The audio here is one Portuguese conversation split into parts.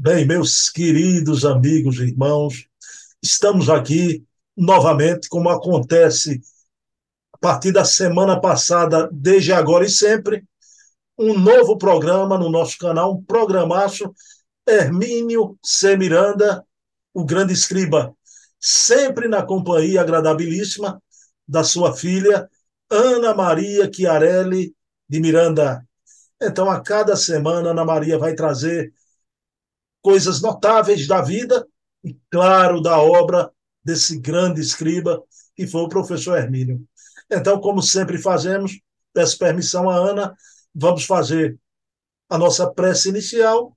Bem, meus queridos amigos e irmãos, estamos aqui novamente, como acontece a partir da semana passada, desde agora e sempre, um novo programa no nosso canal, um programaço Hermínio C. Miranda, o grande escriba, sempre na companhia agradabilíssima da sua filha, Ana Maria Chiarelli de Miranda. Então, a cada semana, Ana Maria vai trazer coisas notáveis da vida e, claro, da obra desse grande escriba que foi o professor Hermínio. Então, como sempre fazemos, peço permissão a Ana, vamos fazer a nossa prece inicial.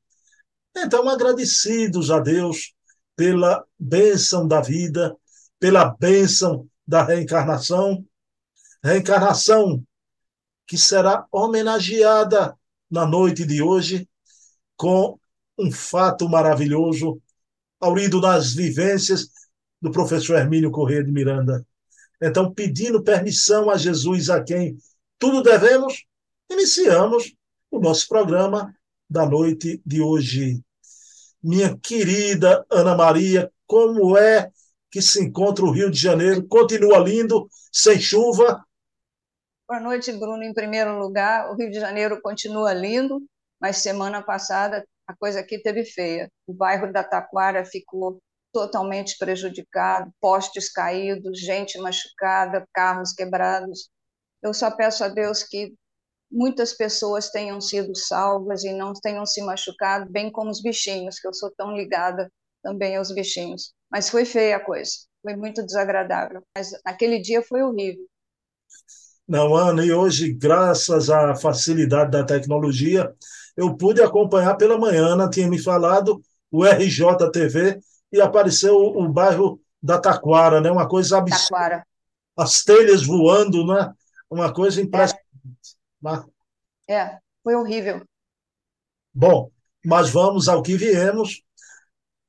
Então, agradecidos a Deus pela bênção da vida, pela bênção da reencarnação, reencarnação que será homenageada na noite de hoje com um fato maravilhoso, aurido nas vivências do professor Hermínio Corrêa de Miranda. Então, pedindo permissão a Jesus, a quem tudo devemos, iniciamos o nosso programa da noite de hoje. Minha querida Ana Maria, como é que se encontra o Rio de Janeiro? Continua lindo, sem chuva? Boa noite, Bruno. Em primeiro lugar, o Rio de Janeiro continua lindo, mas semana passada a coisa aqui teve feia. O bairro da Taquara ficou totalmente prejudicado, postes caídos, gente machucada, carros quebrados. Eu só peço a Deus que muitas pessoas tenham sido salvas e não tenham se machucado, bem como os bichinhos, que eu sou tão ligada também aos bichinhos. Mas foi feia a coisa, foi muito desagradável. Mas naquele dia foi horrível. Não, Ana, e hoje, graças à facilidade da tecnologia, eu pude acompanhar pela manhã. Ana tinha me falado o RJTV e apareceu o, o bairro da Taquara, né? Uma coisa absurda. Taquara. As telhas voando, né? Uma coisa impressionante. É. É, foi horrível. Bom, mas vamos ao que viemos.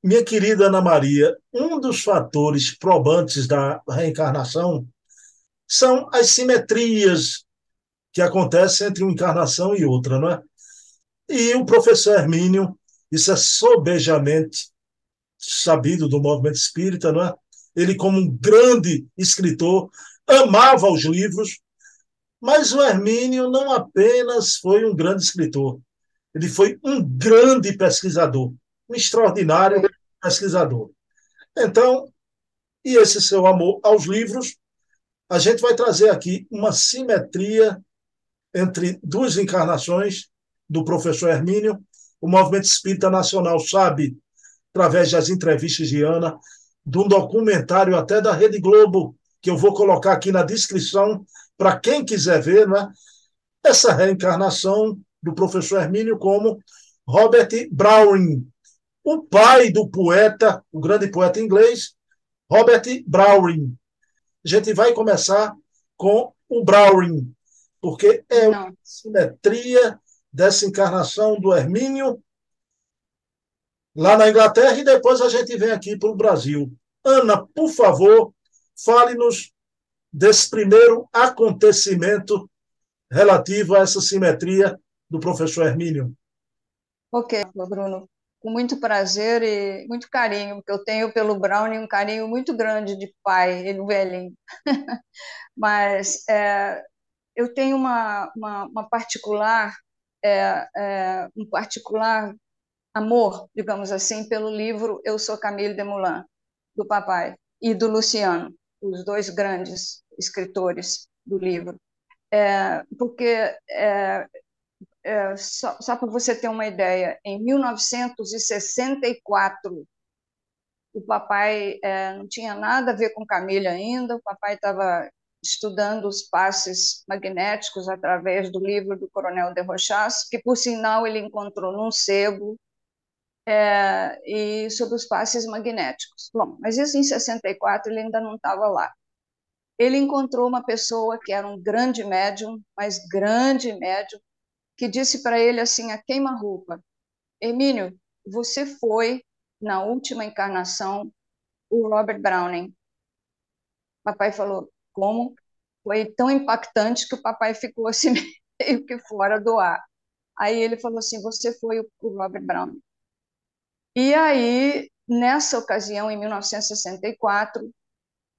Minha querida Ana Maria, um dos fatores probantes da reencarnação são as simetrias que acontecem entre uma encarnação e outra, não é? E o professor Hermínio, isso é sobejamente sabido do movimento espírita, não é? Ele, como um grande escritor, amava os livros, mas o Hermínio não apenas foi um grande escritor, ele foi um grande pesquisador, um extraordinário pesquisador. Então, e esse seu amor aos livros, a gente vai trazer aqui uma simetria entre duas encarnações do professor Hermínio. O Movimento Espírita Nacional sabe, através das entrevistas de Ana, de um documentário até da Rede Globo, que eu vou colocar aqui na descrição para quem quiser ver, né? essa reencarnação do professor Hermínio como Robert Browning, o pai do poeta, o grande poeta inglês, Robert Browning. A gente vai começar com o Browning, porque é uma simetria dessa encarnação do Hermínio lá na Inglaterra e depois a gente vem aqui para o Brasil. Ana, por favor, fale-nos desse primeiro acontecimento relativo a essa simetria do professor Hermínio. Ok, Bruno. Com muito prazer e muito carinho, porque eu tenho pelo Brownie um carinho muito grande de pai, ele velhinho. Mas é, eu tenho uma, uma, uma particular é, é, um particular amor, digamos assim, pelo livro Eu Sou Camille Desmoulins, do papai, e do Luciano, os dois grandes escritores do livro. É, porque, é, é, só, só para você ter uma ideia, em 1964, o papai é, não tinha nada a ver com Camille ainda, o papai estava estudando os passes magnéticos através do livro do Coronel de Rochas, que, por sinal, ele encontrou num sebo, é, e sobre os passes magnéticos. Bom, mas isso em 64 ele ainda não estava lá. Ele encontrou uma pessoa que era um grande médium, mas grande médium, que disse para ele assim, a queima-roupa, Emílio, você foi, na última encarnação, o Robert Browning. Papai falou, como foi tão impactante que o papai ficou assim meio que fora do ar. Aí ele falou assim: Você foi o Robert Brown. E aí, nessa ocasião, em 1964,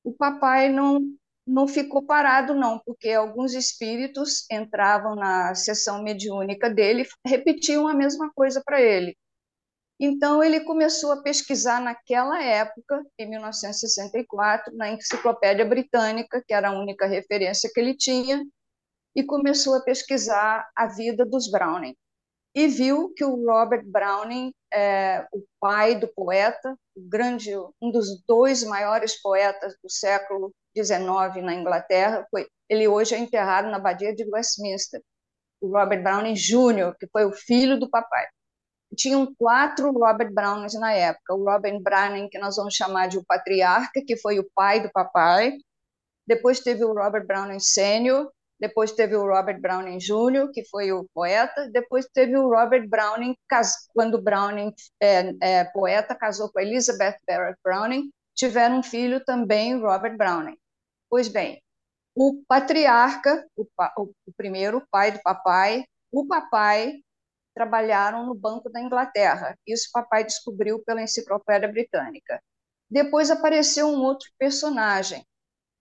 o papai não não ficou parado não, porque alguns espíritos entravam na sessão mediúnica dele, e repetiam a mesma coisa para ele. Então, ele começou a pesquisar naquela época, em 1964, na Enciclopédia Britânica, que era a única referência que ele tinha, e começou a pesquisar a vida dos Browning. E viu que o Robert Browning, é, o pai do poeta, grande, um dos dois maiores poetas do século XIX na Inglaterra, foi, ele hoje é enterrado na Abadia de Westminster, o Robert Browning Jr., que foi o filho do papai tinham quatro Robert Brownings na época. O Robert Browning, que nós vamos chamar de o patriarca, que foi o pai do papai. Depois teve o Robert Browning Sênior. Depois teve o Robert Browning Jr., que foi o poeta. Depois teve o Robert Browning, quando Browning, é, é, poeta, casou com Elizabeth Barrett Browning. Tiveram um filho também, Robert Browning. Pois bem, o patriarca, o, o primeiro o pai do papai, o papai trabalharam no Banco da Inglaterra. Isso papai descobriu pela Enciclopédia Britânica. Depois apareceu um outro personagem,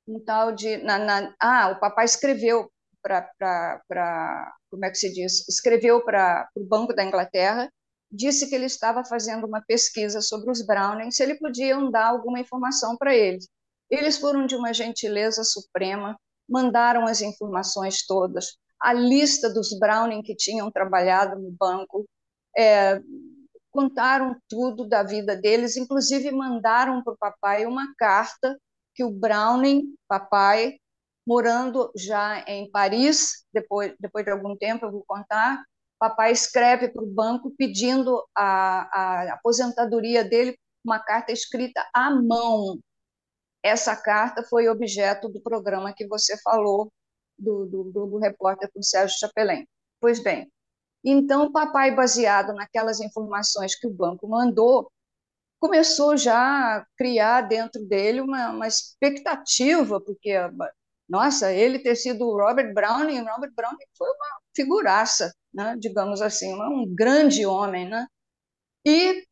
um tal de. Na, na, ah, o papai escreveu para. Como é que se diz? Escreveu para o Banco da Inglaterra, disse que ele estava fazendo uma pesquisa sobre os Browning, se ele podia dar alguma informação para eles. Eles foram de uma gentileza suprema, mandaram as informações todas, a lista dos Browning que tinham trabalhado no banco, é, contaram tudo da vida deles, inclusive mandaram para o papai uma carta que o Browning, papai, morando já em Paris, depois, depois de algum tempo eu vou contar, papai escreve para o banco pedindo a, a aposentadoria dele, uma carta escrita à mão. Essa carta foi objeto do programa que você falou do, do, do repórter com Sérgio Chapelin. Pois bem, então o papai, baseado naquelas informações que o banco mandou, começou já a criar dentro dele uma, uma expectativa, porque, nossa, ele ter sido o Robert Browning, Robert Browning foi uma figuraça, né, digamos assim, um grande homem, né? E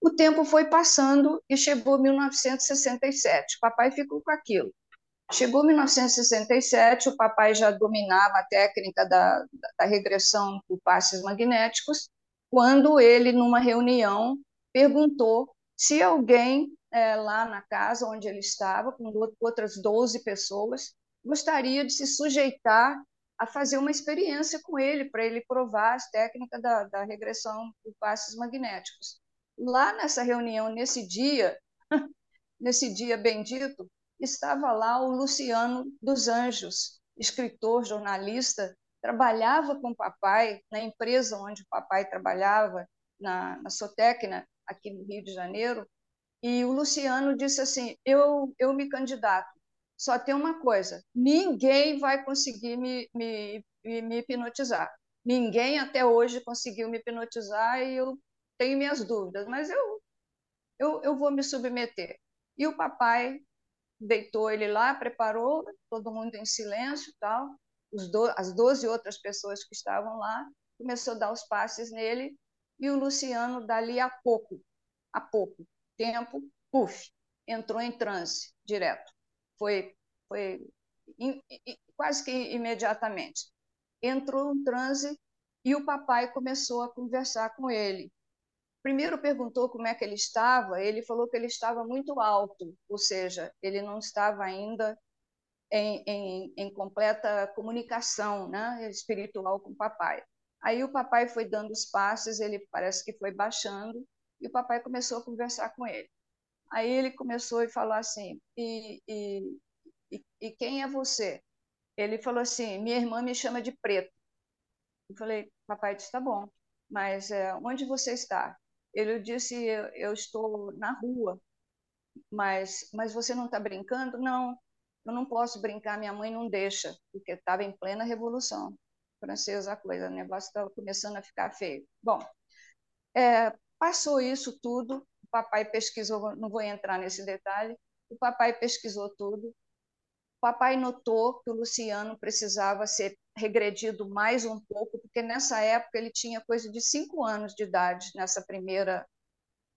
o tempo foi passando e chegou 1967. O papai ficou com aquilo. Chegou 1967, o papai já dominava a técnica da, da regressão por passes magnéticos, quando ele, numa reunião, perguntou se alguém é, lá na casa onde ele estava, com outras 12 pessoas, gostaria de se sujeitar a fazer uma experiência com ele, para ele provar as técnicas da, da regressão por passes magnéticos. Lá nessa reunião, nesse dia, nesse dia bendito, estava lá o Luciano dos Anjos, escritor, jornalista, trabalhava com o papai na empresa onde o papai trabalhava, na, na Sotecna, aqui no Rio de Janeiro, e o Luciano disse assim: eu, eu me candidato, só tem uma coisa: ninguém vai conseguir me, me, me hipnotizar. Ninguém até hoje conseguiu me hipnotizar e eu tenho minhas dúvidas, mas eu, eu, eu vou me submeter. E o papai deitou ele lá, preparou, todo mundo em silêncio tal. Do, as 12 outras pessoas que estavam lá, começou a dar os passes nele, e o Luciano, dali a pouco, a pouco tempo, puf, entrou em transe direto. Foi, foi in, in, quase que imediatamente. Entrou em transe e o papai começou a conversar com ele primeiro perguntou como é que ele estava, ele falou que ele estava muito alto, ou seja, ele não estava ainda em, em, em completa comunicação né, espiritual com o papai. Aí o papai foi dando os passos, ele parece que foi baixando, e o papai começou a conversar com ele. Aí ele começou a falar assim: e, e, e, e quem é você? Ele falou assim: minha irmã me chama de preto. Eu falei: papai disse: tá bom, mas é, onde você está? Ele disse: eu, eu estou na rua, mas, mas você não está brincando? Não, eu não posso brincar, minha mãe não deixa, porque estava em plena revolução francesa a coisa, o negócio estava começando a ficar feio. Bom, é, passou isso tudo, o papai pesquisou, não vou entrar nesse detalhe, o papai pesquisou tudo, o papai notou que o Luciano precisava ser regredido mais um pouco, porque nessa época ele tinha coisa de cinco anos de idade, nessa primeira,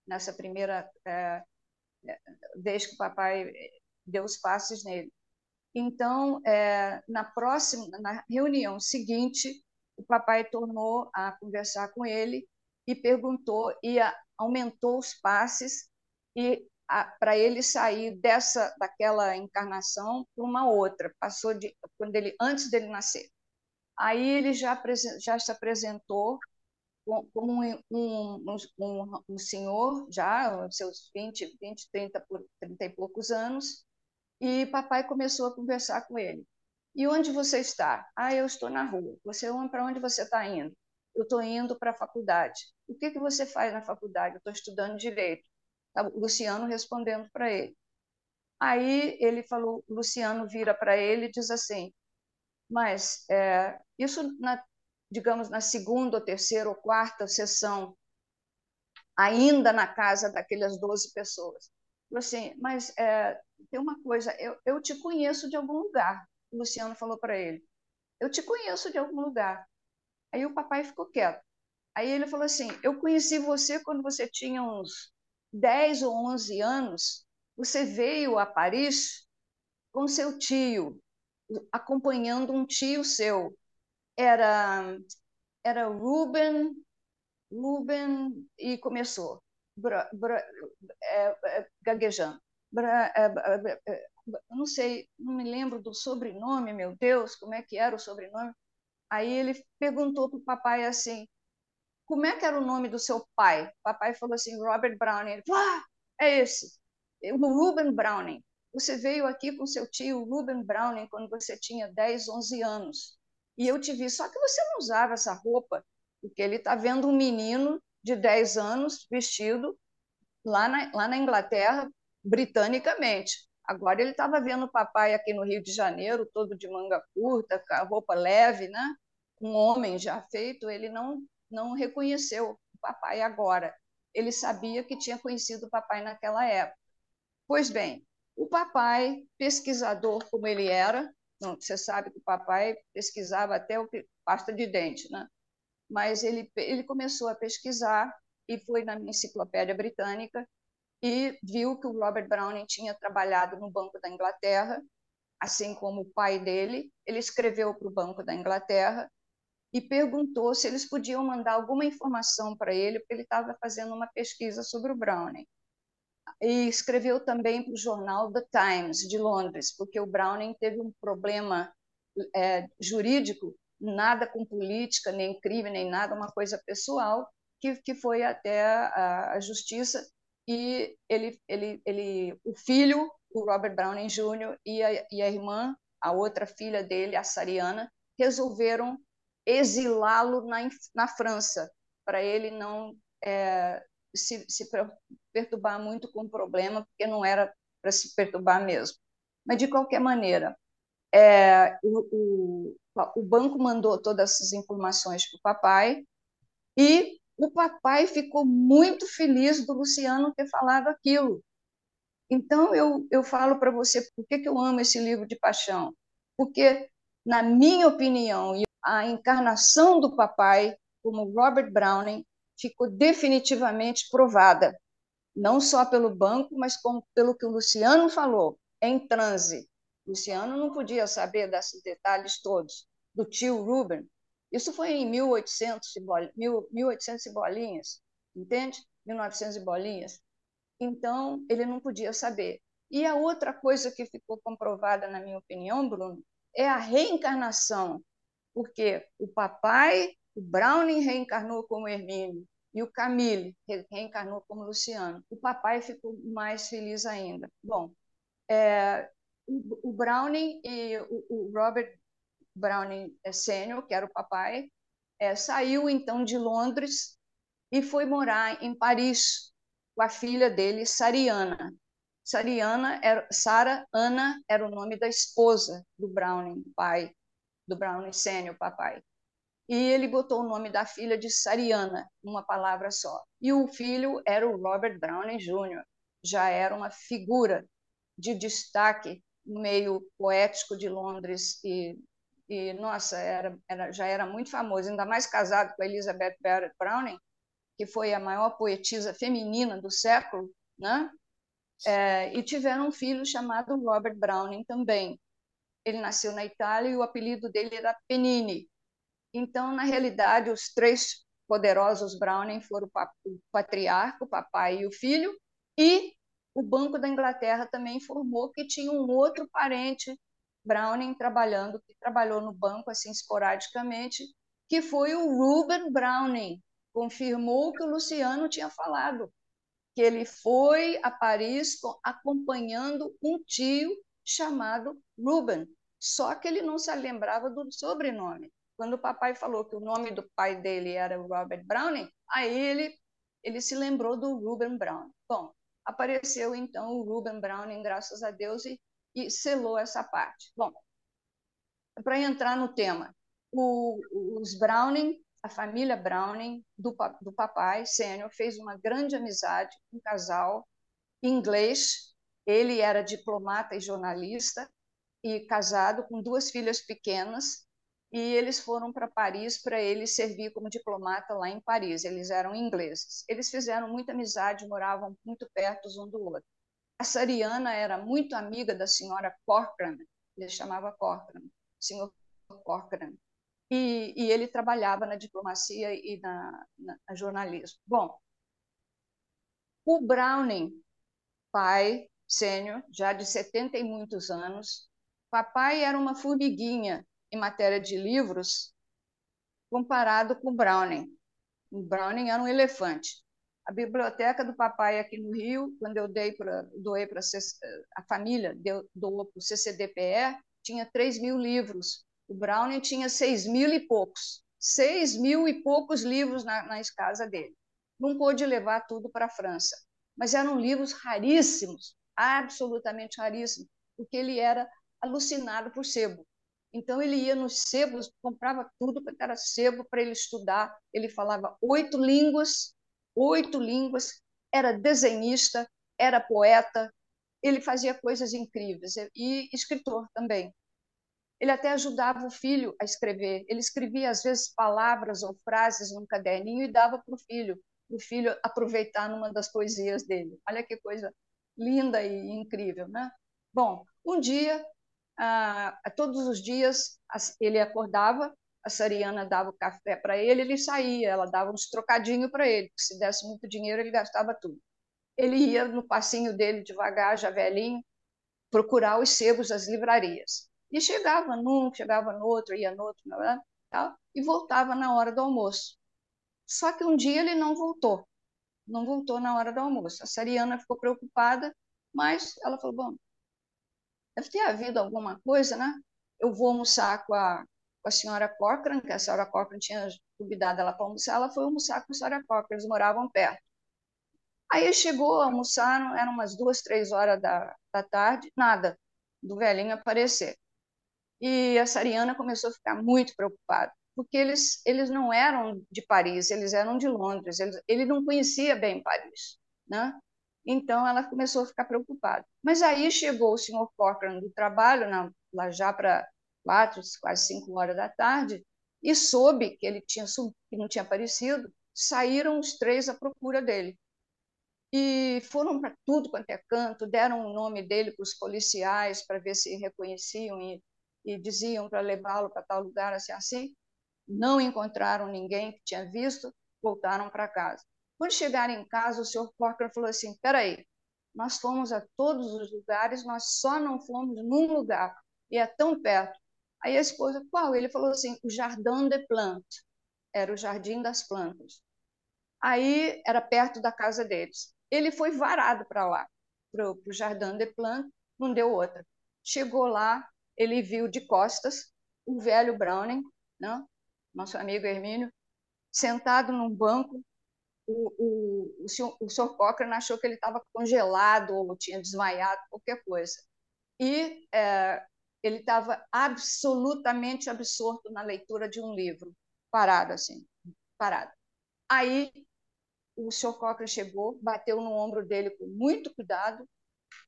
nessa primeira é, que o papai deu os passes nele. Então, é, na próxima, na reunião seguinte, o papai tornou a conversar com ele e perguntou e a, aumentou os passes e para ele sair dessa daquela encarnação para uma outra. Passou de quando ele antes dele nascer. Aí ele já já se apresentou como um, um, um, um senhor, já seus 20, 20, 30, 30 e poucos anos, e papai começou a conversar com ele. E onde você está? Ah, eu estou na rua. Você para onde você está indo? Eu estou indo para a faculdade. O que que você faz na faculdade? Eu estou estudando direito. Tá, Luciano respondendo para ele. Aí ele falou, Luciano vira para ele e diz assim: mas é, isso na digamos, na segunda, ou terceira ou quarta sessão, ainda na casa daquelas 12 pessoas. Falei assim, mas é, tem uma coisa, eu, eu te conheço de algum lugar. O Luciano falou para ele, eu te conheço de algum lugar. Aí o papai ficou quieto. Aí ele falou assim, eu conheci você quando você tinha uns 10 ou 11 anos, você veio a Paris com seu tio, acompanhando um tio seu era era Ruben, Ruben e começou bra, bra, é, é, gaguejando. Bra, é, é, não sei, não me lembro do sobrenome, meu Deus, como é que era o sobrenome. Aí ele perguntou para o papai assim, como é que era o nome do seu pai? O papai falou assim, Robert Browning. Ele falou, ah, é esse, o Ruben Browning. Você veio aqui com seu tio Ruben Browning quando você tinha 10, 11 anos e eu te vi. Só que você não usava essa roupa, porque ele está vendo um menino de 10 anos vestido lá na, lá na Inglaterra, britanicamente. Agora ele estava vendo o papai aqui no Rio de Janeiro, todo de manga curta, com a roupa leve, né? um homem já feito, ele não, não reconheceu o papai agora. Ele sabia que tinha conhecido o papai naquela época. Pois bem, o papai, pesquisador como ele era, não, você sabe que o papai pesquisava até o pasta de dente, né? Mas ele ele começou a pesquisar e foi na enciclopédia britânica e viu que o Robert Browning tinha trabalhado no Banco da Inglaterra, assim como o pai dele. Ele escreveu para o Banco da Inglaterra e perguntou se eles podiam mandar alguma informação para ele, porque ele estava fazendo uma pesquisa sobre o Browning e escreveu também para o jornal The Times de Londres, porque o Browning teve um problema é, jurídico, nada com política, nem crime, nem nada, uma coisa pessoal, que, que foi até a, a justiça e ele, ele, ele, o filho, o Robert Browning Jr. e a, e a irmã, a outra filha dele, a Sariana, resolveram exilá-lo na, na França para ele não é, se, se perturbar muito com o problema, porque não era para se perturbar mesmo. Mas, de qualquer maneira, é, o, o, o banco mandou todas essas informações para o papai e o papai ficou muito feliz do Luciano ter falado aquilo. Então, eu, eu falo para você por que, que eu amo esse livro de paixão. Porque, na minha opinião, a encarnação do papai, como Robert Browning, ficou definitivamente provada, não só pelo banco, mas como pelo que o Luciano falou, em transe. Luciano não podia saber desses detalhes todos, do tio Ruben. Isso foi em 1800 e, bol... 1800 e bolinhas, entende? 1900 e bolinhas. Então, ele não podia saber. E a outra coisa que ficou comprovada, na minha opinião, Bruno, é a reencarnação, porque o papai o Browning reencarnou como Hermínio e o Camille reencarnou como Luciano. O papai ficou mais feliz ainda. Bom, é, o, o, Browning e o, o Robert Browning é, Sênior, que era o papai, é, saiu então de Londres e foi morar em Paris com a filha dele, Sariana. Sariana era Sara Ana era o nome da esposa do Browning, pai do Browning Sênior, papai e ele botou o nome da filha de Sariana, uma palavra só. E o filho era o Robert Browning Jr., já era uma figura de destaque no meio poético de Londres e, e nossa, era, era, já era muito famoso, ainda mais casado com Elizabeth Barrett Browning, que foi a maior poetisa feminina do século, né? É, e tiveram um filho chamado Robert Browning também. Ele nasceu na Itália e o apelido dele era Penini. Então, na realidade, os três poderosos Browning foram o patriarca, o papai e o filho, e o Banco da Inglaterra também informou que tinha um outro parente Browning trabalhando, que trabalhou no banco assim esporadicamente, que foi o Ruben Browning. Confirmou que o Luciano tinha falado, que ele foi a Paris acompanhando um tio chamado Ruben, só que ele não se lembrava do sobrenome. Quando o papai falou que o nome do pai dele era Robert Browning, aí ele, ele se lembrou do Ruben Browning. Bom, apareceu então o Ruben Browning, graças a Deus, e, e selou essa parte. Bom, para entrar no tema, o, os Browning, a família Browning do, do papai sênior fez uma grande amizade, um casal inglês. Ele era diplomata e jornalista e casado com duas filhas pequenas e eles foram para Paris para ele servir como diplomata lá em Paris. Eles eram ingleses. Eles fizeram muita amizade, moravam muito perto um do outro. A Sariana era muito amiga da senhora Corcoran, ele chamava Corcoran, senhor Corcoran. E, e, ele trabalhava na diplomacia e na, na, na jornalismo. Bom, o Browning, pai sênior, já de 70 e muitos anos, papai era uma formiguinha em matéria de livros comparado com Browning. O Browning era um elefante. A biblioteca do papai aqui no Rio, quando eu dei pra, doei para a família, deu, doou para o CCDPE, tinha 3 mil livros. O Browning tinha 6 mil e poucos. 6 mil e poucos livros na, na casa dele. Não pôde levar tudo para a França. Mas eram livros raríssimos, absolutamente raríssimos, porque ele era alucinado por sebo. Então ele ia nos sebos, comprava tudo que era sebo para ele estudar. Ele falava oito línguas, oito línguas, era desenhista, era poeta, ele fazia coisas incríveis e escritor também. Ele até ajudava o filho a escrever. Ele escrevia às vezes palavras ou frases num caderninho e dava para o filho, para o filho aproveitar numa das poesias dele. Olha que coisa linda e incrível, né? Bom, um dia ah, todos os dias ele acordava, a Sariana dava o café para ele, ele saía, ela dava uns trocadinhos para ele, se desse muito dinheiro ele gastava tudo. Ele ia no passinho dele devagar, já velhinho, procurar os sebos das livrarias. E chegava num, chegava no outro, ia no outro, né, tal, e voltava na hora do almoço. Só que um dia ele não voltou, não voltou na hora do almoço. A Sariana ficou preocupada, mas ela falou: bom, deve ter havido alguma coisa, né? Eu vou almoçar com a, com a senhora Corcoran, que a senhora Corcoran tinha convidado ela para almoçar, ela foi almoçar com a senhora Corcoran, eles moravam perto. Aí chegou, almoçaram, eram umas duas, três horas da, da tarde, nada do velhinho aparecer. E a Sariana começou a ficar muito preocupada, porque eles, eles não eram de Paris, eles eram de Londres, eles, ele não conhecia bem Paris, né? Então ela começou a ficar preocupada. Mas aí chegou o senhor Corcoran do trabalho, na, lá já para quatro, quase cinco horas da tarde, e soube que ele tinha que não tinha aparecido. Saíram os três à procura dele e foram para tudo quanto é canto, deram o nome dele para os policiais para ver se reconheciam e, e diziam para levá-lo para tal lugar, assim, assim. Não encontraram ninguém que tinha visto, voltaram para casa. Quando chegaram em casa, o senhor Corcoran falou assim: peraí, nós fomos a todos os lugares, nós só não fomos num lugar, e é tão perto. Aí a esposa, qual? Ele falou assim: o Jardim de Plantes, era o Jardim das Plantas. Aí era perto da casa deles. Ele foi varado para lá, para o Jardim de Plantes, não deu outra. Chegou lá, ele viu de costas o velho Browning, né? nosso amigo Hermínio, sentado num banco, o, o, o, senhor, o senhor Cochrane achou que ele estava congelado ou tinha desmaiado, qualquer coisa. E é, ele estava absolutamente absorto na leitura de um livro, parado assim, parado. Aí o senhor Cochrane chegou, bateu no ombro dele com muito cuidado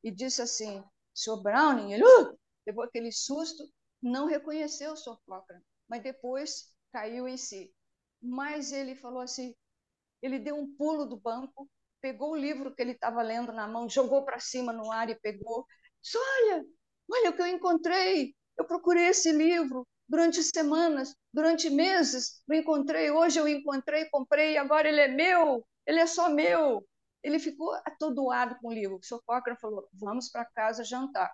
e disse assim, senhor Browning, ele uh, levou aquele susto, não reconheceu o senhor Cochrane, mas depois caiu em si. Mas ele falou assim, ele deu um pulo do banco, pegou o livro que ele estava lendo na mão, jogou para cima no ar e pegou. Disse, olha, olha o que eu encontrei. Eu procurei esse livro durante semanas, durante meses. Eu encontrei, hoje eu encontrei, comprei, agora ele é meu, ele é só meu. Ele ficou atordoado com o livro. O senhor Cócra falou: vamos para casa jantar.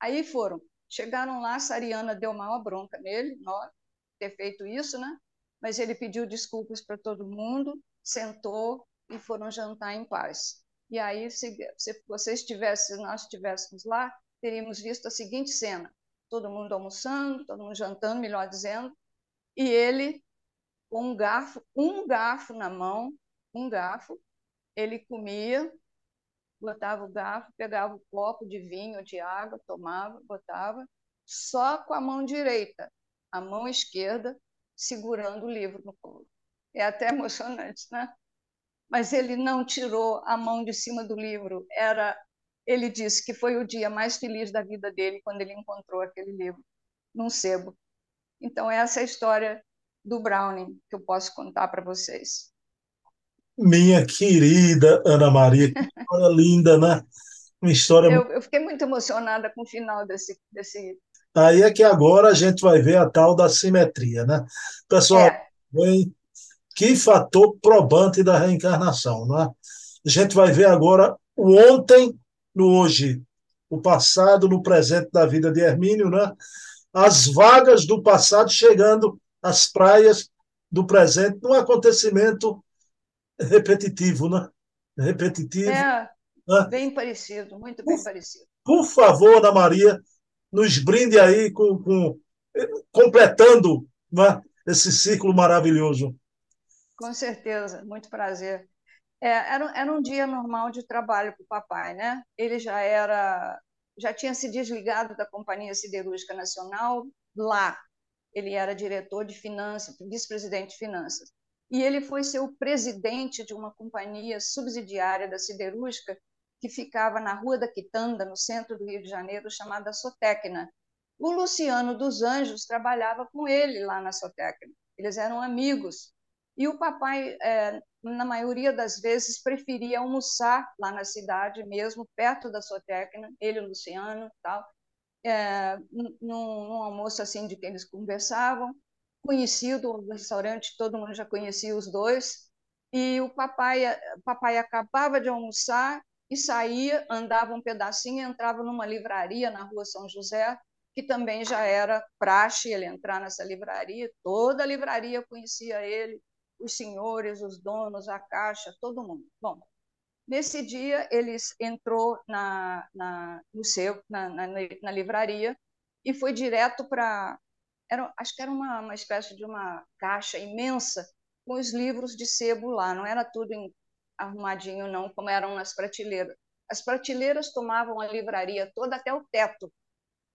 Aí foram. Chegaram lá, a Sariana deu maior bronca nele, nós, ter feito isso, né? Mas ele pediu desculpas para todo mundo, sentou e foram jantar em paz. E aí, se, se vocês tivessem, se nós estivéssemos lá, teríamos visto a seguinte cena: todo mundo almoçando, todo mundo jantando, melhor dizendo, e ele com um garfo, um garfo na mão, um garfo, ele comia, botava o garfo, pegava o copo de vinho, de água, tomava, botava, só com a mão direita, a mão esquerda segurando o livro no colo. É até emocionante, né? Mas ele não tirou a mão de cima do livro. Era, ele disse que foi o dia mais feliz da vida dele quando ele encontrou aquele livro num sebo. Então essa é a história do Browning que eu posso contar para vocês. Minha querida Ana Maria, que história linda, né? Uma história. Eu, eu, fiquei muito emocionada com o final desse, desse. Aí é que agora a gente vai ver a tal da simetria, né? Pessoal, é. bem, que fator probante da reencarnação, né? A gente vai ver agora o ontem no hoje, o passado no presente da vida de Hermínio, né? As vagas do passado chegando às praias do presente, num acontecimento repetitivo, né? Repetitivo. É, né? bem parecido, muito bem por, parecido. Por favor, Ana Maria, nos brinde aí com, com completando né, esse ciclo maravilhoso. Com certeza, muito prazer. É, era, era um dia normal de trabalho para o papai, né? Ele já era, já tinha se desligado da Companhia Siderúrgica Nacional lá. Ele era diretor de finanças, vice-presidente de finanças e ele foi ser o presidente de uma companhia subsidiária da siderúrgica que ficava na Rua da Quitanda, no centro do Rio de Janeiro, chamada Sotecna. O Luciano dos Anjos trabalhava com ele lá na Sotecna. Eles eram amigos. E o papai, é, na maioria das vezes, preferia almoçar lá na cidade mesmo, perto da Sotecna, ele e o Luciano tal, é, num, num almoço assim de que eles conversavam conhecido o restaurante, todo mundo já conhecia os dois. E o papai, papai acabava de almoçar e saía, andava um pedacinho, entrava numa livraria na rua São José, que também já era praxe ele entrar nessa livraria. Toda a livraria conhecia ele, os senhores, os donos, a caixa, todo mundo. Bom, nesse dia ele entrou na, na no seu, na, na, na livraria e foi direto para acho que era uma, uma espécie de uma caixa imensa com os livros de sebo lá, não era tudo em, arrumadinho, não, como eram nas prateleiras. As prateleiras tomavam a livraria toda até o teto,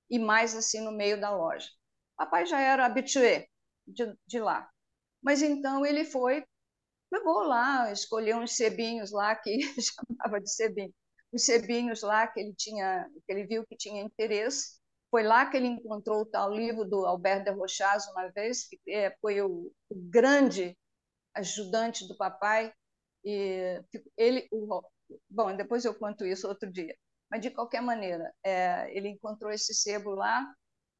e mais assim no meio da loja. Papai já era habitué de, de lá. Mas então ele foi, pegou lá, escolheu uns sebinhos lá, que chamava de sebinho, os sebinhos lá que ele tinha, que ele viu que tinha interesse, foi lá que ele encontrou o tal livro do Albert de Rochaz, uma vez, que é, foi o, o grande ajudante do papai. E ele, o, bom, depois eu conto isso outro dia. Mas de qualquer maneira, é, ele encontrou esse sebo lá,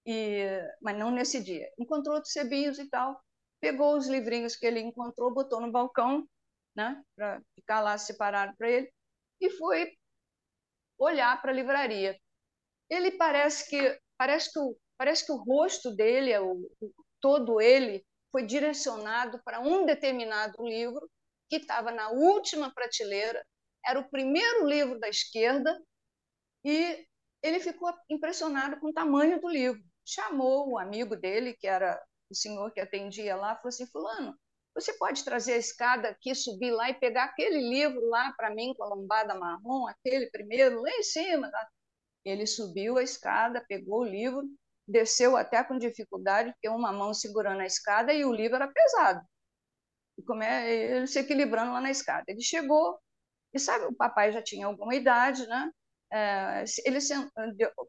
e, mas não nesse dia. Encontrou outros sebinhos e tal. Pegou os livrinhos que ele encontrou, botou no balcão, né, para ficar lá separado para ele, e foi olhar para a livraria ele parece que parece que parece que o rosto dele, o, todo ele, foi direcionado para um determinado livro que estava na última prateleira, era o primeiro livro da esquerda, e ele ficou impressionado com o tamanho do livro. Chamou o amigo dele, que era o senhor que atendia lá, falou assim: Fulano, você pode trazer a escada aqui, subir lá e pegar aquele livro lá para mim com a lombada marrom, aquele primeiro, lá em cima. Tá? Ele subiu a escada, pegou o livro, desceu até com dificuldade, porque uma mão segurando a escada e o livro era pesado. E como é, ele se equilibrando lá na escada. Ele chegou, e sabe, o papai já tinha alguma idade, né? É, ele sent,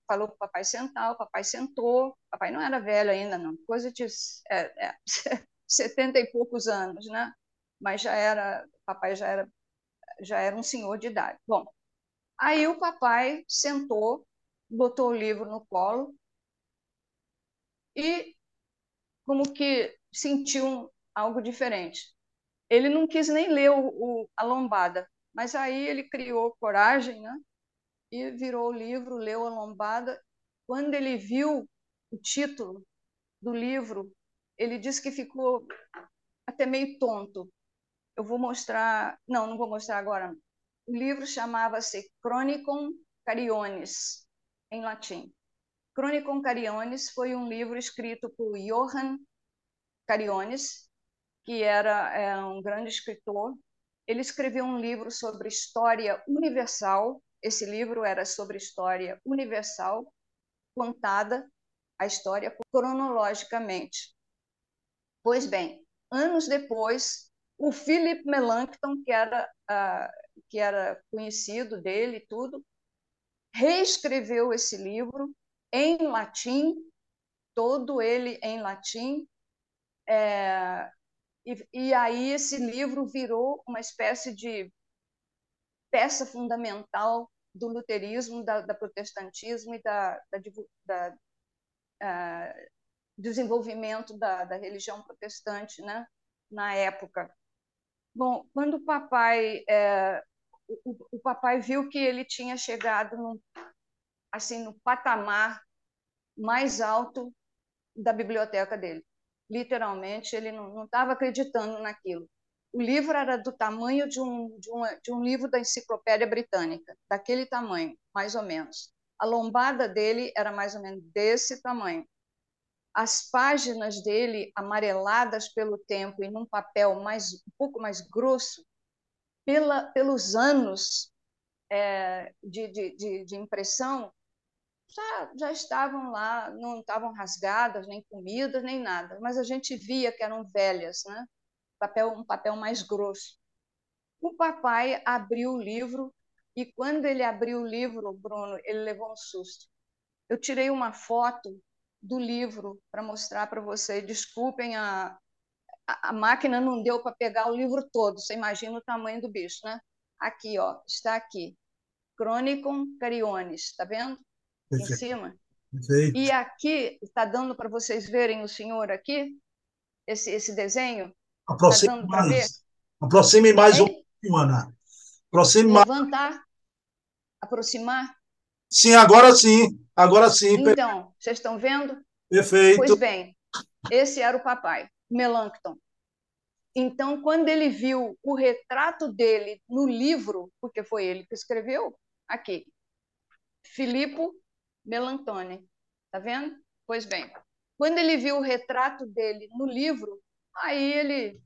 falou para o papai sentar, o papai sentou. Papai não era velho ainda, não, coisa de é, é, 70 e poucos anos, né? mas já era, papai já era, já era um senhor de idade. Bom, aí o papai sentou, botou o livro no colo e como que sentiu algo diferente. Ele não quis nem ler o, o, a lombada, mas aí ele criou coragem, né? E virou o livro, leu a lombada. Quando ele viu o título do livro, ele disse que ficou até meio tonto. Eu vou mostrar, não, não vou mostrar agora. O livro chamava-se Chronicon Carionis, em latim. Chronicon Carionis foi um livro escrito por Johann Carionis, que era é, um grande escritor. Ele escreveu um livro sobre história universal. Esse livro era sobre história universal, contada a história cronologicamente. Pois bem, anos depois, o Philip Melanchthon, que era, uh, que era conhecido dele e tudo, reescreveu esse livro em latim, todo ele em latim, é, e, e aí esse livro virou uma espécie de peça fundamental do luterismo, da, da protestantismo e da, da, da uh, desenvolvimento da, da religião protestante né, na época. Bom, quando o papai é, o, o, papai viu que ele tinha chegado no, assim no patamar mais alto da biblioteca dele. Literalmente, ele não estava acreditando naquilo. O livro era do tamanho de um, de, de um livro da Enciclopédia Britânica, daquele tamanho, mais ou menos. A lombada dele era mais ou menos desse tamanho. As páginas dele amareladas pelo tempo e num papel mais um pouco mais grosso pela, pelos anos é, de, de, de, de, impressão já, já estavam lá não estavam rasgadas nem comidas nem nada. Mas a gente via que eram velhas né papel um papel mais grosso o papai abriu o livro e quando ele abriu o livro Bruno ele levou um susto eu tirei uma foto do livro para mostrar para você. Desculpem, a, a, máquina não deu para pegar o livro todo. Você imagina o tamanho do bicho, né? Aqui, ó, está aqui. Chronicon Cariones, está vendo? Em cima. Perfeito. E aqui, está dando para vocês verem o senhor aqui? Esse, esse desenho? Aproxime tá mais. Aproxime mais um pouquinho, Ana. Aproxime Levantar. Mais. Aproximar. Sim, agora sim. Agora sim. Então, vocês estão vendo? Perfeito. Pois bem, esse era o papai, Melanchthon. Então, quando ele viu o retrato dele no livro, porque foi ele que escreveu, aqui, Filippo Melantone, tá vendo? Pois bem, quando ele viu o retrato dele no livro, aí ele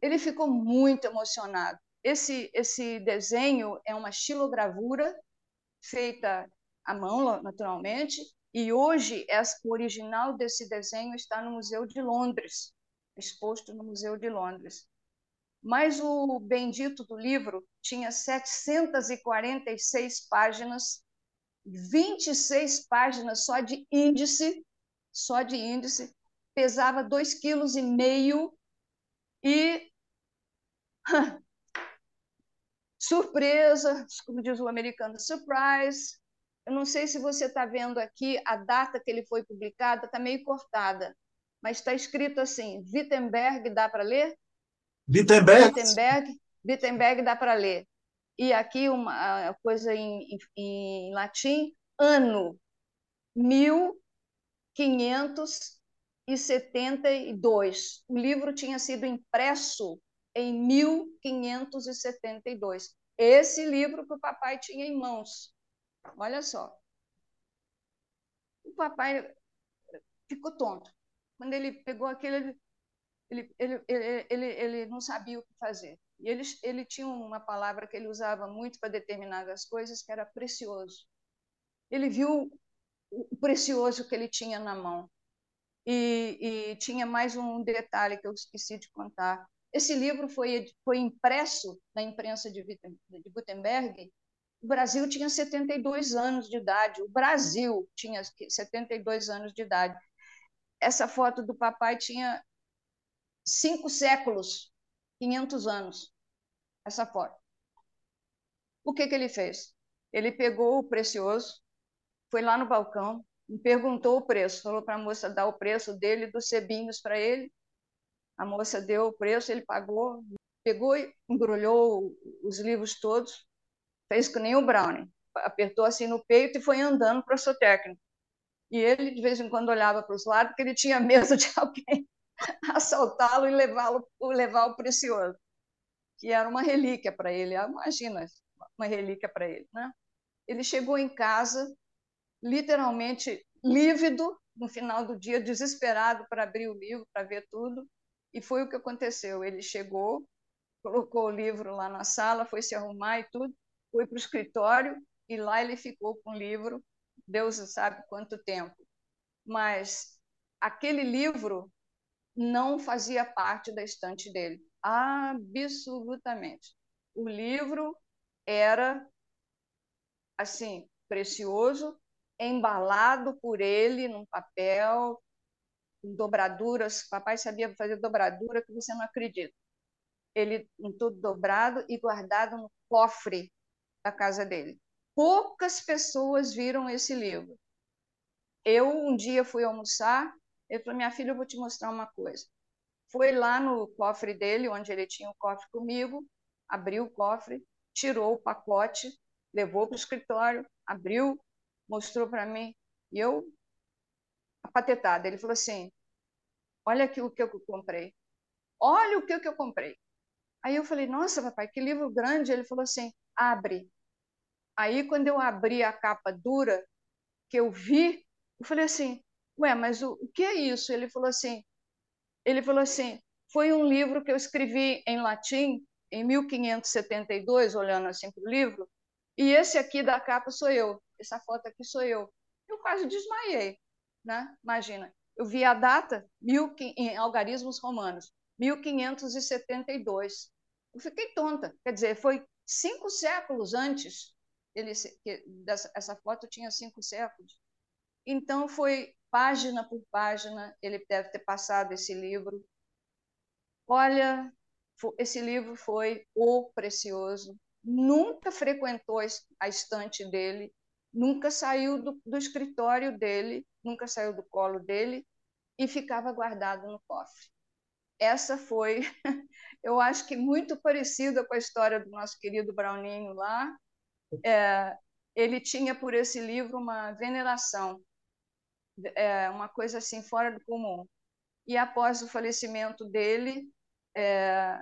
ele ficou muito emocionado. Esse esse desenho é uma xilogravura feita à mão, naturalmente, e hoje o original desse desenho está no Museu de Londres, exposto no Museu de Londres. Mas o bendito do livro tinha 746 páginas, 26 páginas só de índice, só de índice, pesava 2,5 kg e surpresa, como diz o americano, surprise. Eu não sei se você está vendo aqui a data que ele foi publicado, está meio cortada, mas está escrito assim: Wittenberg, dá para ler? Wittenberg? Wittenberg, Wittenberg dá para ler. E aqui uma coisa em, em, em latim, ano 1572. O livro tinha sido impresso em 1572. Esse livro que o papai tinha em mãos. Olha só. O papai ficou tonto. Quando ele pegou aquele, ele, ele, ele, ele, ele não sabia o que fazer. E ele, ele tinha uma palavra que ele usava muito para determinadas coisas, que era precioso. Ele viu o precioso que ele tinha na mão. E, e tinha mais um detalhe que eu esqueci de contar. Esse livro foi, foi impresso na imprensa de, de Gutenberg. O Brasil tinha 72 anos de idade. O Brasil tinha 72 anos de idade. Essa foto do papai tinha cinco séculos 500 anos, essa foto. O que, que ele fez? Ele pegou o precioso, foi lá no balcão, me perguntou o preço, falou para a moça dar o preço dele, dos cebinhos para ele. A moça deu o preço, ele pagou, pegou e embrulhou os livros todos, fez que nem o Brownie, apertou assim no peito e foi andando para o seu técnico. E ele, de vez em quando, olhava para os lados, porque ele tinha medo de alguém assaltá-lo e levá-lo levar o precioso, que era uma relíquia para ele. Imagina, uma relíquia para ele. Né? Ele chegou em casa, literalmente lívido, no final do dia, desesperado para abrir o livro, para ver tudo, e foi o que aconteceu. Ele chegou, colocou o livro lá na sala, foi se arrumar e tudo, foi para o escritório, e lá ele ficou com o livro, Deus sabe quanto tempo. Mas aquele livro não fazia parte da estante dele, absolutamente. O livro era assim precioso, embalado por ele num papel, com dobraduras. Papai sabia fazer dobradura que você não acredita. Ele em tudo dobrado e guardado no cofre da casa dele. Poucas pessoas viram esse livro. Eu um dia fui almoçar, ele falou: "Minha filha, eu vou te mostrar uma coisa". Foi lá no cofre dele, onde ele tinha o cofre comigo, abriu o cofre, tirou o pacote, levou para o escritório, abriu, mostrou para mim, e eu, apatetada, ele falou assim, olha aqui o que eu comprei, olha o que eu comprei. Aí eu falei, nossa, papai, que livro grande. Ele falou assim, abre. Aí, quando eu abri a capa dura, que eu vi, eu falei assim, ué, mas o, o que é isso? Ele falou assim, ele falou assim, foi um livro que eu escrevi em latim em 1572, olhando assim para o livro, e esse aqui da capa sou eu, essa foto aqui sou eu. Eu quase desmaiei, né? Imagina, eu vi a data mil, em algarismos romanos, 1572. Eu fiquei tonta, quer dizer, foi cinco séculos antes. Ele, que, dessa, essa foto tinha cinco séculos. Então foi página por página, ele deve ter passado esse livro. Olha, esse livro foi o precioso. Nunca frequentou a estante dele, nunca saiu do, do escritório dele, nunca saiu do colo dele e ficava guardado no cofre. Essa foi, eu acho que muito parecida com a história do nosso querido Browninho lá. É, ele tinha por esse livro uma veneração, é, uma coisa assim fora do comum. E após o falecimento dele, é,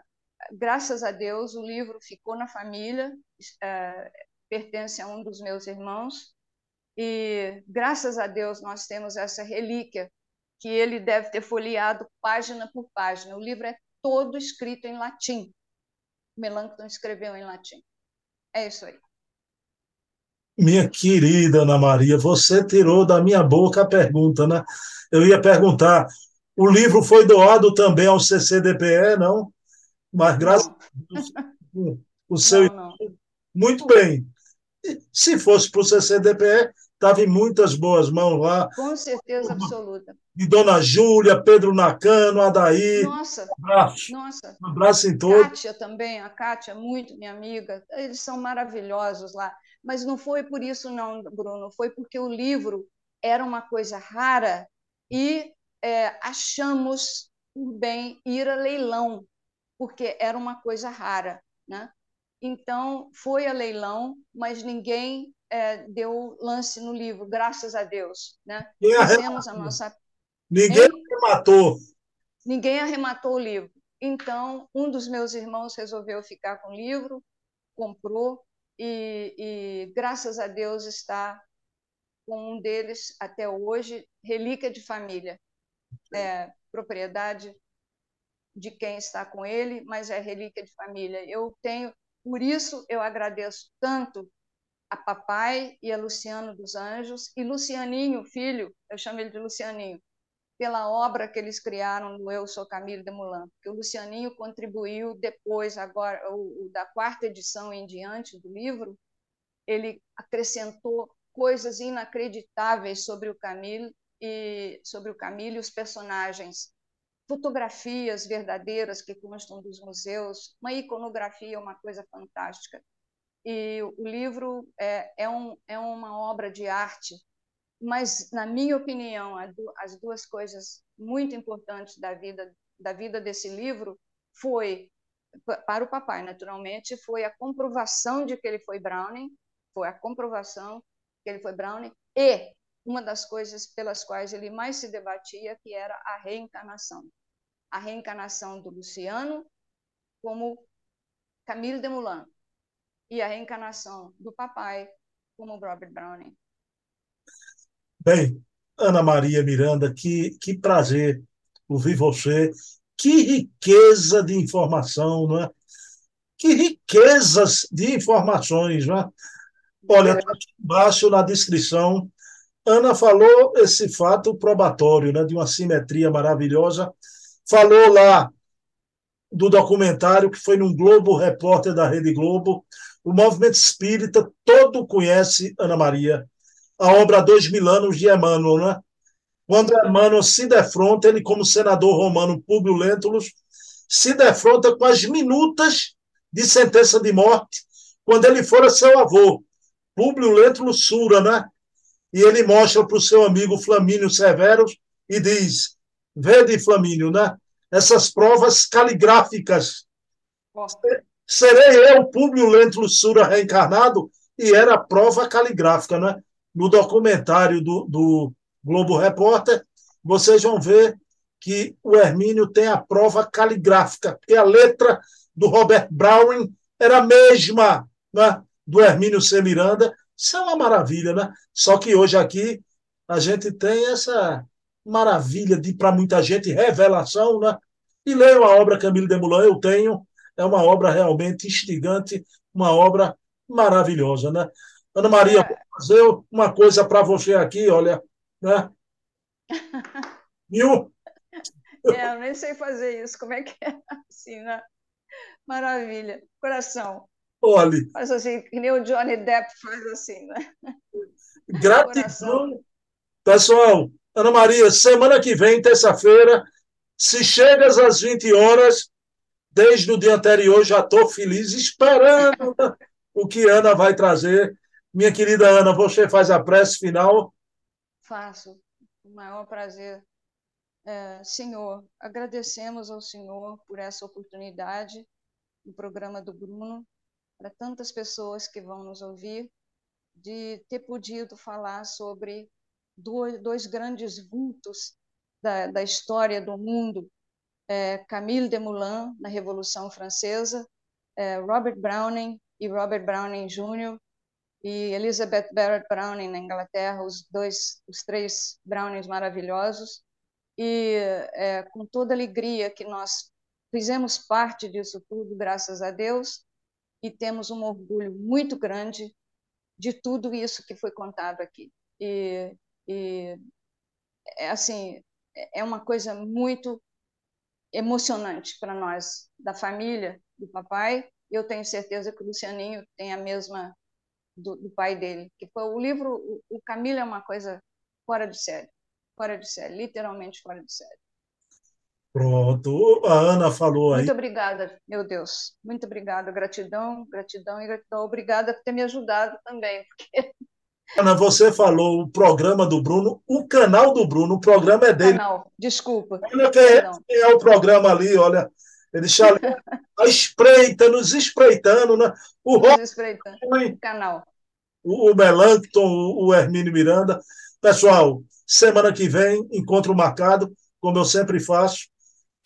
graças a Deus, o livro ficou na família, é, pertence a um dos meus irmãos, e graças a Deus nós temos essa relíquia que ele deve ter folheado página por página. O livro é todo escrito em latim. Melancton escreveu em latim. É isso aí. Minha querida Ana Maria, você tirou da minha boca a pergunta, né? Eu ia perguntar, o livro foi doado também ao CCDPE, não? Mas graças não. a Deus, o seu. Não, não. Muito bem. Se fosse para o CCDPE, estava em muitas boas mãos lá. Com certeza absoluta. De Dona Júlia, Pedro Nakano, Adaí. Nossa, um abraço. nossa. Um abraço em todos. Kátia também, a Kátia, muito minha amiga. Eles são maravilhosos lá. Mas não foi por isso, não, Bruno. Foi porque o livro era uma coisa rara e é, achamos bem ir a leilão porque era uma coisa rara, né? Então foi a leilão, mas ninguém é, deu lance no livro, graças a Deus, né? Fizemos a nossa ninguém arrematou, ninguém arrematou o livro. Então um dos meus irmãos resolveu ficar com o livro, comprou e, e graças a Deus está com um deles até hoje, relíquia de família, é, propriedade de quem está com ele, mas é relíquia de família. Eu tenho, por isso eu agradeço tanto a papai e a Luciano dos Anjos e Lucianinho, filho, eu chamo ele de Lucianinho, pela obra que eles criaram no Eu Sou Camilo de Moulin, porque o Lucianinho contribuiu depois, agora, o, o da quarta edição em diante do livro, ele acrescentou coisas inacreditáveis sobre o Camilo e sobre o Camilo e os personagens fotografias verdadeiras que constam dos museus, uma iconografia, uma coisa fantástica. E o livro é, é, um, é uma obra de arte, mas, na minha opinião, as duas coisas muito importantes da vida, da vida desse livro foi, para o papai, naturalmente, foi a comprovação de que ele foi Browning, foi a comprovação que ele foi Browning, e uma das coisas pelas quais ele mais se debatia, que era a reencarnação. A reencarnação do Luciano como Camille Desmoulins e a reencarnação do papai como Robert Browning. Bem, Ana Maria Miranda, que, que prazer ouvir você. Que riqueza de informação, não é? Que riquezas de informações, não é? Olha, está aqui embaixo na descrição Ana falou esse fato probatório, né, de uma simetria maravilhosa. Falou lá do documentário que foi num Globo Repórter da Rede Globo. O movimento espírita todo conhece Ana Maria. A obra Dois Mil Anos de Emmanuel, né? Quando Emmanuel se defronta, ele, como senador romano Públio Lentulus, se defronta com as minutas de sentença de morte quando ele fora seu avô, Públio Lentulus Sura, né? E ele mostra para o seu amigo Flamínio Severus e diz: Vede, Flamínio, né? essas provas caligráficas. Serei eu, Públio Lentulus Lussura reencarnado? E era prova caligráfica, né? No documentário do, do Globo Repórter, vocês vão ver que o Hermínio tem a prova caligráfica, porque a letra do Robert Browning era a mesma né, do Hermínio C. Miranda, isso é uma maravilha, né? Só que hoje aqui a gente tem essa maravilha de, para muita gente, revelação, né? E leio a obra Camilo Desmoulins, eu tenho, é uma obra realmente instigante, uma obra maravilhosa, né? Ana Maria, é. vou fazer uma coisa para você aqui, olha, né? Viu? É, eu nem sei fazer isso, como é que é assim, né? Maravilha, coração. Olhe. Faz assim, que nem o Johnny Depp faz assim, né? Gratidão. Pessoal, Ana Maria, semana que vem, terça-feira, se chegas às 20 horas, desde o dia anterior já estou feliz, esperando o que Ana vai trazer. Minha querida Ana, você faz a prece final? Faço. O maior prazer. É, senhor, agradecemos ao Senhor por essa oportunidade no programa do Bruno para tantas pessoas que vão nos ouvir, de ter podido falar sobre dois, dois grandes vultos da, da, história do mundo, é, Camille Desmoulins, na Revolução Francesa, é, Robert Browning e Robert Browning Jr., e Elizabeth Barrett Browning na Inglaterra, os dois, os três Brownings maravilhosos, e é, com toda alegria que nós fizemos parte disso tudo, graças a Deus, e temos um orgulho muito grande de tudo isso que foi contado aqui. E, e é assim, é uma coisa muito emocionante para nós, da família do papai. Eu tenho certeza que o Lucianinho tem a mesma do, do pai dele, que foi o livro, o, o Camilo é uma coisa fora de série, fora de série, literalmente fora de série. Pronto, a Ana falou aí. Muito obrigada, meu Deus. Muito obrigada. Gratidão, gratidão e gratidão. Obrigada por ter me ajudado também. Porque... Ana, você falou o programa do Bruno, o canal do Bruno, o programa é dele. Canal, desculpa. Olha quem é, quem é o programa ali, olha. Ele está ali, a espreita, nos espreitando, né? O nos espreitando. O canal. O, o Melancton, o Hermínio Miranda. Pessoal, semana que vem, encontro marcado, como eu sempre faço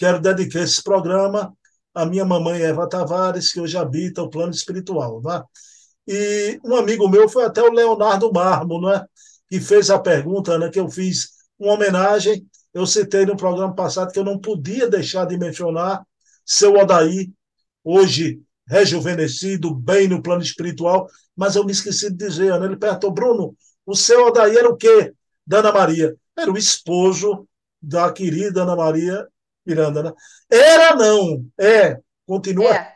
Quero dedicar esse programa à minha mamãe Eva Tavares, que hoje habita o plano espiritual. Né? E um amigo meu foi até o Leonardo Marmo, né? que fez a pergunta né, que eu fiz uma homenagem. Eu citei no programa passado que eu não podia deixar de mencionar seu Odaí, hoje rejuvenescido, bem no plano espiritual, mas eu me esqueci de dizer. Né? Ele perguntou, Bruno, o seu Odaí era o quê? Da Ana Maria. Era o esposo da querida Ana Maria Miranda, né? Era não, é, continua. É.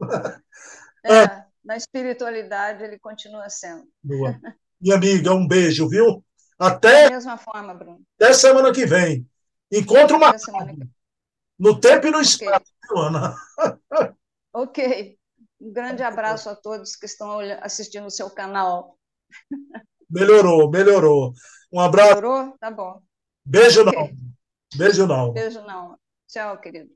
é. Na espiritualidade ele continua sendo. Boa. Minha amiga, um beijo, viu? Até. Da mesma forma, Bruno. Até semana que vem. Encontro uma. No tempo e no espaço, okay. Ana. ok. Um grande abraço a todos que estão assistindo o seu canal. Melhorou, melhorou. Um abraço. Melhorou? Tá bom. Beijo okay. não. Beijo não. Beijo não. Tchau, querido.